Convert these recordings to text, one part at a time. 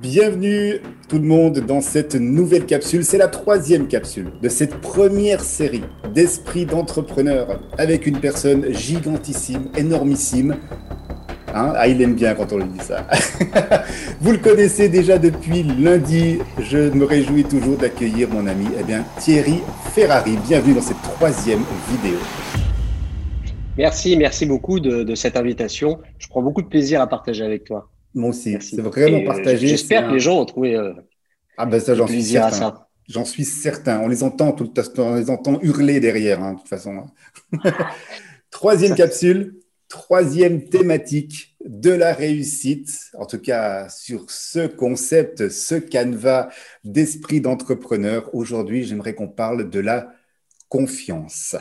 Bienvenue tout le monde dans cette nouvelle capsule. C'est la troisième capsule de cette première série d'esprit d'entrepreneur avec une personne gigantissime, énormissime. Hein ah, il aime bien quand on lui dit ça. Vous le connaissez déjà depuis lundi. Je me réjouis toujours d'accueillir mon ami eh bien, Thierry Ferrari. Bienvenue dans cette troisième vidéo. Merci, merci beaucoup de, de cette invitation. Je prends beaucoup de plaisir à partager avec toi. Moi aussi, c'est vraiment euh, partagé. J'espère que les gens ont trouvé euh, ah ben ça, j'en suis certain. J'en suis certain. On les entend tout le temps, on les entend hurler derrière, hein, de toute façon. troisième capsule, troisième thématique de la réussite, en tout cas sur ce concept, ce canevas d'esprit d'entrepreneur. Aujourd'hui, j'aimerais qu'on parle de la confiance.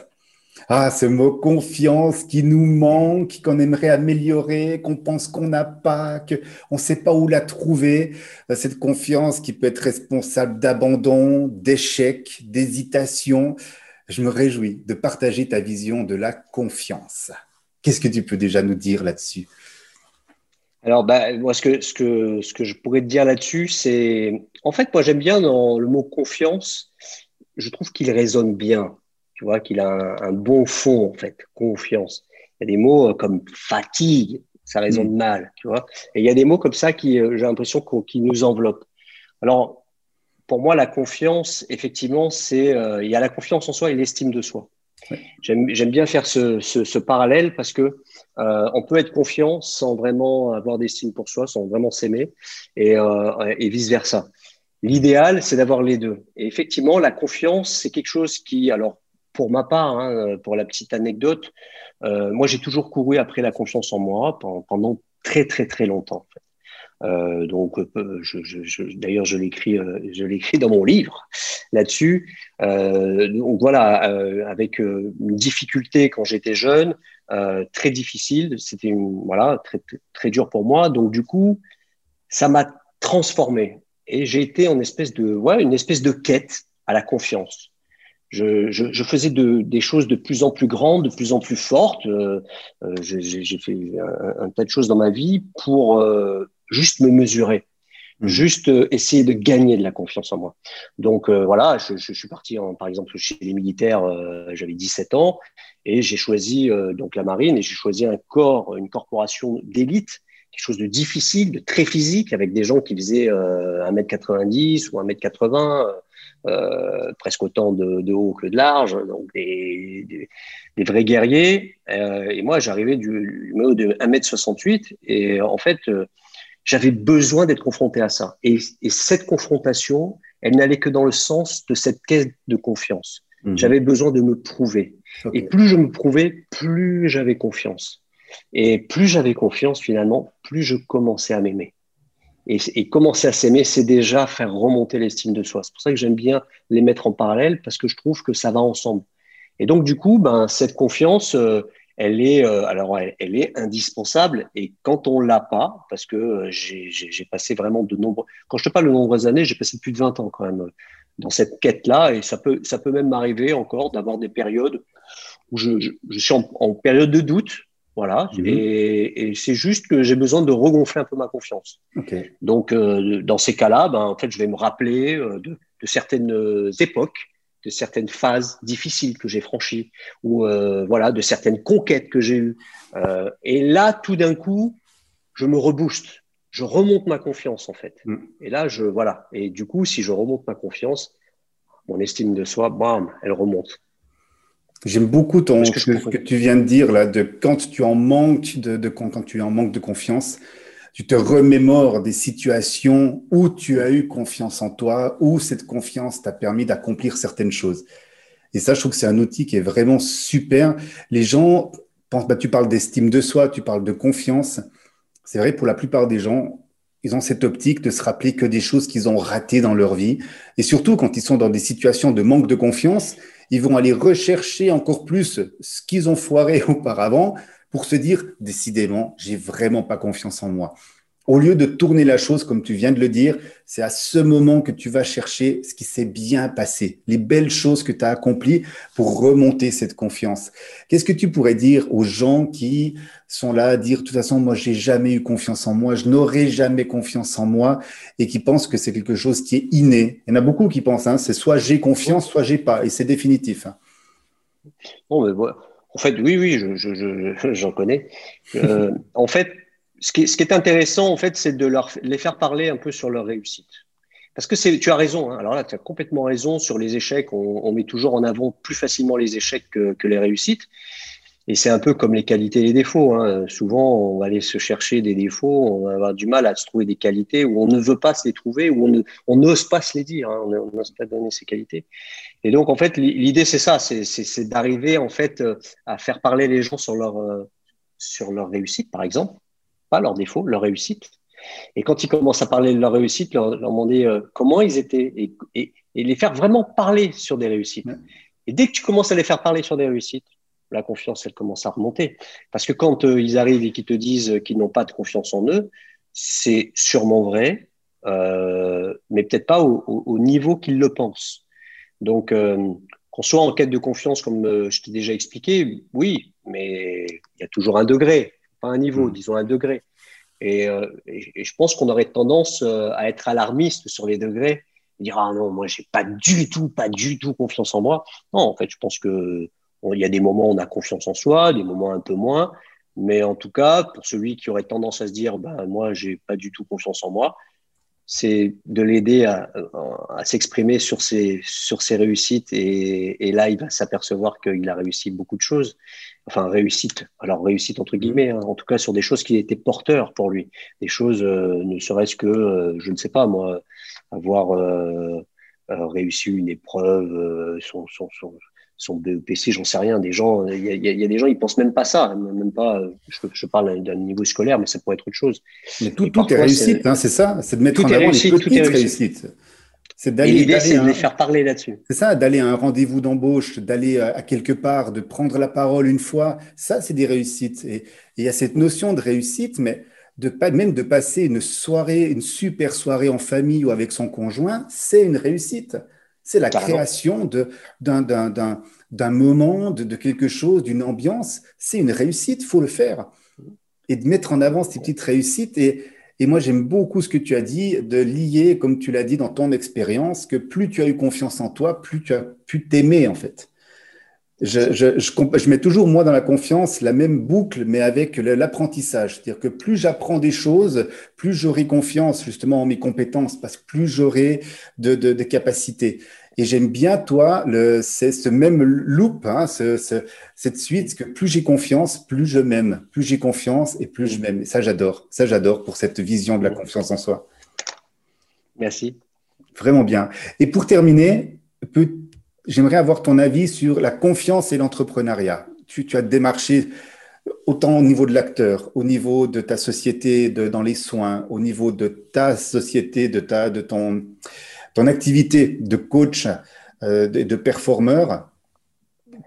Ah, ce mot confiance qui nous manque, qu'on aimerait améliorer, qu'on pense qu'on n'a pas, qu'on ne sait pas où la trouver. Euh, cette confiance qui peut être responsable d'abandon, d'échec, d'hésitation. Je me réjouis de partager ta vision de la confiance. Qu'est-ce que tu peux déjà nous dire là-dessus? Alors, bah, moi, ce que, ce, que, ce que je pourrais te dire là-dessus, c'est. En fait, moi, j'aime bien dans le mot confiance, je trouve qu'il résonne bien tu vois, qu'il a un, bon fond, en fait, confiance. Il y a des mots euh, comme fatigue, ça résonne mm. mal, tu vois. Et il y a des mots comme ça qui, euh, j'ai l'impression, qui nous enveloppent. Alors, pour moi, la confiance, effectivement, c'est, euh, il y a la confiance en soi et l'estime de soi. J'aime bien faire ce, ce, ce, parallèle parce que euh, on peut être confiant sans vraiment avoir d'estime pour soi, sans vraiment s'aimer, et, euh, et vice versa. L'idéal, c'est d'avoir les deux. Et effectivement, la confiance, c'est quelque chose qui, alors, pour ma part, hein, pour la petite anecdote, euh, moi j'ai toujours couru après la confiance en moi pendant, très très très longtemps. Euh, donc, euh, d'ailleurs, je l'écris, je l'écris dans mon livre là-dessus. donc voilà, avec une difficulté quand j'étais jeune, très difficile. C'était voilà très, très dur pour moi. Donc du coup, ça m'a transformé et j'ai été en espèce de ouais une espèce de quête à la confiance je, je, je, faisais de, des choses de plus en plus grandes, de plus en plus fortes. Euh, euh J'ai fait un, un, tas de choses dans ma vie pour euh, juste me mesurer, mmh. juste euh, essayer de gagner de la confiance en moi. Donc voilà, je, je, suis parti en, par exemple chez les militaires, j'avais 17 ans et j'ai choisi donc la marine et j'ai choisi un corps, une corporation d'élite quelque chose de difficile, de très physique, avec des gens qui faisaient euh, 1m90 ou 1m80, euh, presque autant de, de, haut que de large, donc des, des, des vrais guerriers. Euh, et moi, j'arrivais du, du de 1m68 et en fait, euh, j'avais besoin d'être confronté à ça. Et, et, cette confrontation, elle n'allait que dans le sens de cette quête de confiance. Mmh. J'avais besoin de me prouver. Okay. Et plus je me prouvais, plus j'avais confiance. Et plus j'avais confiance, finalement, plus je commençais à m'aimer. Et, commencer à s'aimer, c'est déjà faire remonter l'estime de soi. C'est pour ça que j'aime bien les mettre en parallèle parce que je trouve que ça va ensemble. Et donc, du coup, ben, cette confiance, euh, elle est, euh, alors, elle, est indispensable. Et quand on l'a pas, parce que euh, j'ai passé vraiment de nombreux, quand je te parle de nombreuses années, j'ai passé plus de 20 ans quand même dans cette quête-là. Et ça peut, ça peut même m'arriver encore d'avoir des périodes où je, suis en, période de doute, voilà. Mhm. Et, et c'est juste que j'ai besoin de regonfler un peu ma confiance. Okay. Donc, euh, dans ces cas-là, ben, en fait, je vais me rappeler euh, de, de, certaines époques, de certaines phases difficiles que j'ai franchies, ou euh, voilà, de certaines conquêtes que j'ai eues. Et là, tout d'un coup, je me rebooste. Je remonte ma confiance, en fait. Mm. Et là, je voilà. Et du coup, si je remonte ma confiance, mon estime de soi, bam, elle remonte. J'aime beaucoup ton, ce que, que, tu viens de dire là, de quand tu en manques de, de, quand tu en manque de confiance, tu te remémores des situations où tu as eu confiance en toi, où cette confiance t'a permis d'accomplir certaines choses. Et ça, je trouve que c'est un outil qui est vraiment super. Les gens pensent, bah, tu parles d'estime de soi, tu parles de confiance. C'est vrai, pour la plupart des gens, ils ont cette optique de se rappeler que des choses qu'ils ont ratées dans leur vie. Et surtout quand ils sont dans des situations de manque de confiance, ils vont aller rechercher encore plus ce qu'ils ont foiré auparavant pour se dire, décidément, j'ai vraiment pas confiance en moi. Au lieu de tourner la chose comme tu viens de le dire, c'est à ce moment que tu vas chercher ce qui s'est bien passé, les belles choses que tu as accomplies pour remonter cette confiance. Qu'est-ce que tu pourrais dire aux gens qui sont là à dire, de toute façon, moi, j'ai jamais eu confiance en moi, je n'aurai jamais confiance en moi et qui pensent que c'est quelque chose qui est inné? Il y en a beaucoup qui pensent, hein, c'est soit j'ai confiance, soit j'ai pas et c'est définitif. Hein. En fait, oui, oui, j'en je, je, connais. Euh, en fait, ce qui, est, intéressant, en fait, c'est de les faire parler un peu sur leur réussite. Parce que tu as raison, hein. alors là, tu as complètement raison sur les échecs. On, met toujours en avant plus facilement les échecs que, les réussites. Et c'est un peu comme les qualités et les défauts. Hein. Souvent, on va aller se chercher des défauts, on va avoir du mal à se trouver des qualités où on ne veut pas se les trouver, où on n'ose pas se les dire, hein. on n'ose pas donner ses qualités. Et donc, en fait, l'idée, c'est ça, c'est d'arriver en fait à faire parler les gens sur leur, euh, sur leur réussite, par exemple pas leurs défauts, leur réussite. Et quand ils commencent à parler de leur réussite, leur, demander euh, comment ils étaient et, et, les faire vraiment parler sur des réussites. Et dès que tu commences à les faire parler sur des réussites, la confiance, elle commence à remonter. Parce que quand euh, ils arrivent et qu'ils te disent qu'ils n'ont pas de confiance en eux, c'est sûrement vrai, euh, mais peut-être pas au, au, niveau qu'ils le pensent. Donc, qu'on soit en quête de confiance, comme je t'ai déjà expliqué, oui, mais il y a toujours un degré pas un niveau, hmm. disons un degré. Euh, et, je pense qu'on aurait tendance euh, à être alarmiste sur les degrés, et dire ah non, moi j'ai pas du tout, pas du tout confiance en moi. Non, en fait, je pense que il y a des moments où on a confiance en soi, des moments un peu moins. Mais en tout cas, pour celui qui aurait tendance à se dire, ben, moi, j'ai pas du tout confiance en moi, c'est de l'aider à, s'exprimer sur ses, sur ses réussites. Et, et là, il va s'apercevoir qu'il a réussi beaucoup de choses. Enfin réussite, alors réussite entre guillemets, hein, en tout cas sur des choses qui étaient porteurs pour lui, des choses euh, ne serait-ce que, euh, je ne sais pas moi, avoir euh, réussi une épreuve, son, son, son, son, BEPC, j'en sais rien. Des gens, il y, a des gens, ils pensent même pas ça, même pas. Je, parle d'un niveau scolaire, mais ça pourrait être autre chose. Mais tout, tout est réussite, hein, c'est ça, c'est de mettre en avant les petites réussites. C'est d'aller. L'idée, c'est de les faire parler là-dessus. C'est ça, d'aller à un rendez-vous d'embauche, d'aller à, quelque part, de prendre la parole une fois. Ça, c'est des réussites. Et il y a cette notion de réussite, mais de pas même de passer une soirée, une super soirée en famille ou avec son conjoint, c'est une réussite. C'est la création d'un moment, de, de quelque chose, d'une ambiance. C'est une réussite. Faut le faire et de mettre en avant ces petites réussites et et moi, j'aime beaucoup ce que tu as dit, de lier, comme tu l'as dit dans ton expérience, que plus tu as eu confiance en toi, plus tu as pu t'aimer, en fait. Je, je, je, mets toujours, moi, dans la confiance, la même boucle, mais avec l'apprentissage. C'est-à-dire que plus j'apprends des choses, plus j'aurai confiance, justement, en mes compétences, parce que plus j'aurai de, de, de capacités. Et j'aime bien, toi, c'est ce même loop, hein, cette suite, que plus j'ai confiance, plus je m'aime. Plus j'ai confiance et plus je m'aime. Ça, j'adore. Ça, j'adore pour cette vision de la confiance en soi. Merci. Vraiment bien. Et pour terminer, j'aimerais avoir ton avis sur la confiance et l'entrepreneuriat. Tu, as démarché autant au niveau de l'acteur, au niveau de ta société de, dans les soins, au niveau de ta société, de, ta, de ton ton activité de coach, euh, de, performeur,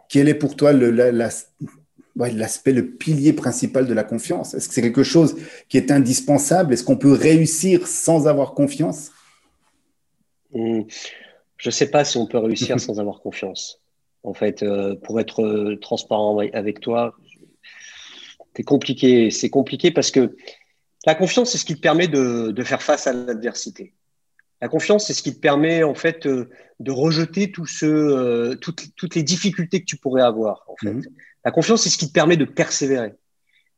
quel est pour toi l'aspect, le pilier principal de la confiance? Est-ce que c'est quelque chose qui est indispensable? Est-ce qu'on peut réussir sans avoir confiance? Hmm, Je ne sais pas si on peut réussir sans avoir confiance. En fait, euh, pour être euh, transparent avec toi, c'est compliqué. C'est compliqué parce que la confiance, c'est ce qui te permet de faire face à l'adversité. La confiance, c'est ce qui te permet en fait euh, de rejeter tout ce, toutes, toutes, les difficultés que tu pourrais avoir. En fait. Mhm. La confiance, c'est ce qui te permet de persévérer.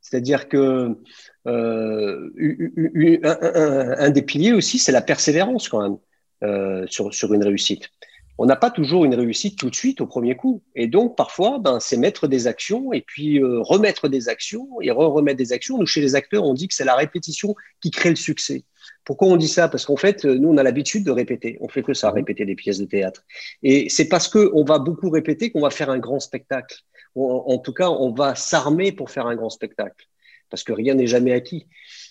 C'est-à-dire que un, un, des piliers aussi, c'est la persévérance quand même euh, sur, sur une réussite. On n'a pas toujours une réussite tout de suite au premier coup. Et donc, parfois, ben, c'est mettre des actions et puis euh, remettre des actions et re-remettre des actions. Nous, chez les acteurs, on dit que c'est la répétition qui crée le succès. Pourquoi on dit ça? Parce qu'en fait, nous, on a l'habitude de répéter. On fait que ça, mhm. répéter des pièces de théâtre. Et c'est parce qu'on va beaucoup répéter qu'on va faire un grand spectacle. En, tout cas, on va s'armer pour faire un grand spectacle. Parce que rien n'est jamais acquis.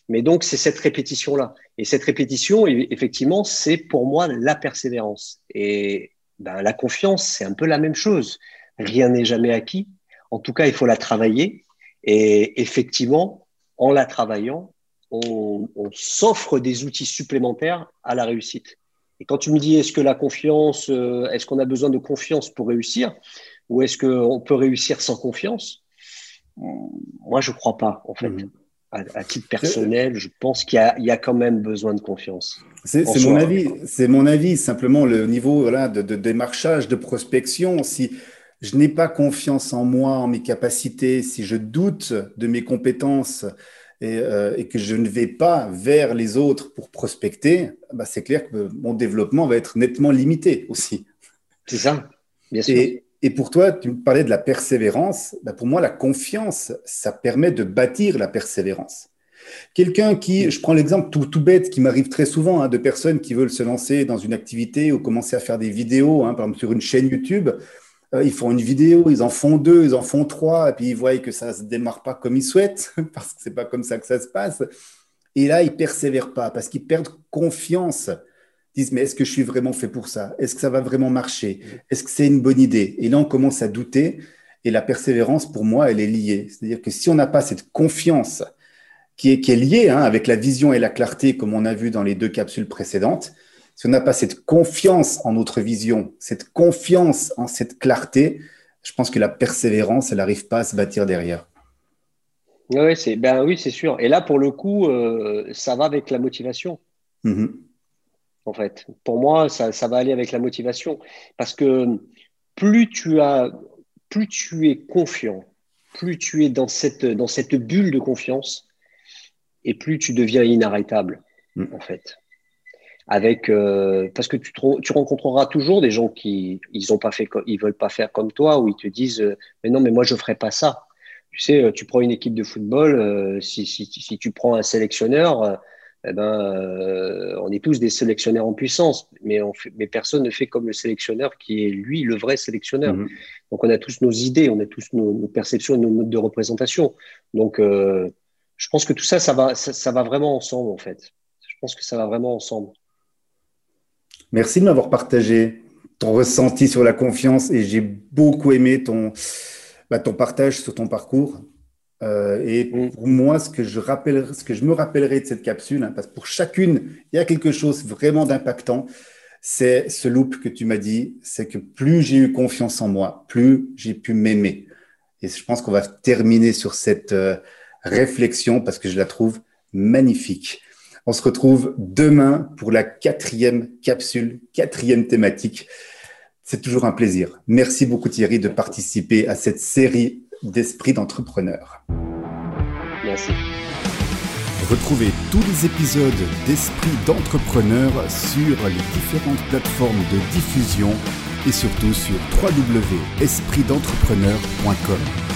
Mais donc, c'est cette répétition-là. Et cette répétition, effectivement, c'est pour moi la persévérance. Et ben, la confiance, c'est un peu la même chose. Rien n'est jamais acquis. En tout cas, il faut la travailler. Et effectivement, en la travaillant, on, s'offre des outils supplémentaires à la réussite. Et quand tu me dis, est-ce que la confiance, euh, est-ce qu'on a besoin de confiance pour réussir, ou est-ce qu'on peut réussir sans confiance? Moi, je ne crois pas, en fait. Mmh. À, titre personnel, je pense qu'il y, a quand même besoin de confiance. C'est mon avis. C'est mon avis. Simplement, le niveau voilà, de, de démarchage, de prospection. Si je n'ai pas confiance en moi, en mes capacités, si je doute de mes compétences, euh, et, que je ne vais pas vers les autres pour prospecter, bah c'est clair que mon développement va être nettement limité aussi. C'est ça, bien sûr. Et, pour toi, tu me parlais de la persévérance. Bah pour moi, la confiance, ça permet de bâtir la persévérance. Quelqu'un qui, je prends l'exemple tout, tout, bête qui m'arrive très souvent, hein, de personnes qui veulent se lancer dans une activité ou commencer à faire des vidéos, hein, par exemple sur une chaîne YouTube. Euh, ils font une vidéo, ils en font deux, ils en font trois, et puis ils voient que ça ne se démarre pas comme ils souhaitent, parce que c'est pas comme ça que ça se passe. Et là, ils persévèrent pas, parce qu'ils perdent confiance. Disent, mais est-ce que je suis vraiment fait pour ça? Est-ce que ça va vraiment marcher? Est-ce que c'est une bonne idée? Et là, on commence à douter. Et la persévérance, pour moi, elle est liée. C'est-à-dire que si on n'a pas cette confiance qui est, qui est liée hein, avec la vision et la clarté, comme on a vu dans les deux capsules précédentes, si on n'a pas cette confiance en notre vision, cette confiance en cette clarté, je pense que la persévérance, elle n'arrive pas à se bâtir derrière. Oui, c'est ben oui, c'est sûr. Et là, pour le coup, euh, ça va avec la motivation. Mm-hmm. En fait, pour moi, ça, ça, va aller avec la motivation, parce que plus tu as, plus tu es confiant, plus tu es dans cette dans cette bulle de confiance, et plus tu deviens inarrêtable, mm. en fait. Avec euh, parce que tu, tu rencontreras toujours des gens qui ils ont pas fait ils veulent pas faire comme toi ou ils te disent euh, mais non mais moi je ferai pas ça. Tu sais euh, tu prends une équipe de football si, si, si, tu prends un sélectionneur eh ben on est tous des sélectionneurs en puissance mais on fait, mais personne ne fait comme le sélectionneur qui est lui le vrai sélectionneur mm-hmm. donc on a tous nos idées on a tous nos, perceptions nos modes de représentation donc je pense que tout ça ça va ça va vraiment ensemble en fait je pense que ça va vraiment ensemble Merci de m'avoir partagé ton ressenti sur la confiance et j'ai beaucoup aimé ton, bah, ton partage sur ton parcours. Euh, et mm. pour moi, ce que, je rappelle, ce que je me rappellerai de cette capsule, hein, parce que pour chacune, il y a quelque chose vraiment d'impactant, c'est ce loop que tu m'as dit, c'est que plus j'ai eu confiance en moi, plus j'ai pu m'aimer. Et je pense qu'on va terminer sur cette euh, réflexion parce que je la trouve magnifique. On se retrouve demain pour la quatrième capsule, quatrième thématique. C'est toujours un plaisir. Merci beaucoup Thierry de participer à cette série d'esprit d'entrepreneur. Merci. Retrouvez tous les épisodes d'Esprit d'entrepreneur sur les différentes plateformes de diffusion et surtout sur www.espritdentrepreneur.com.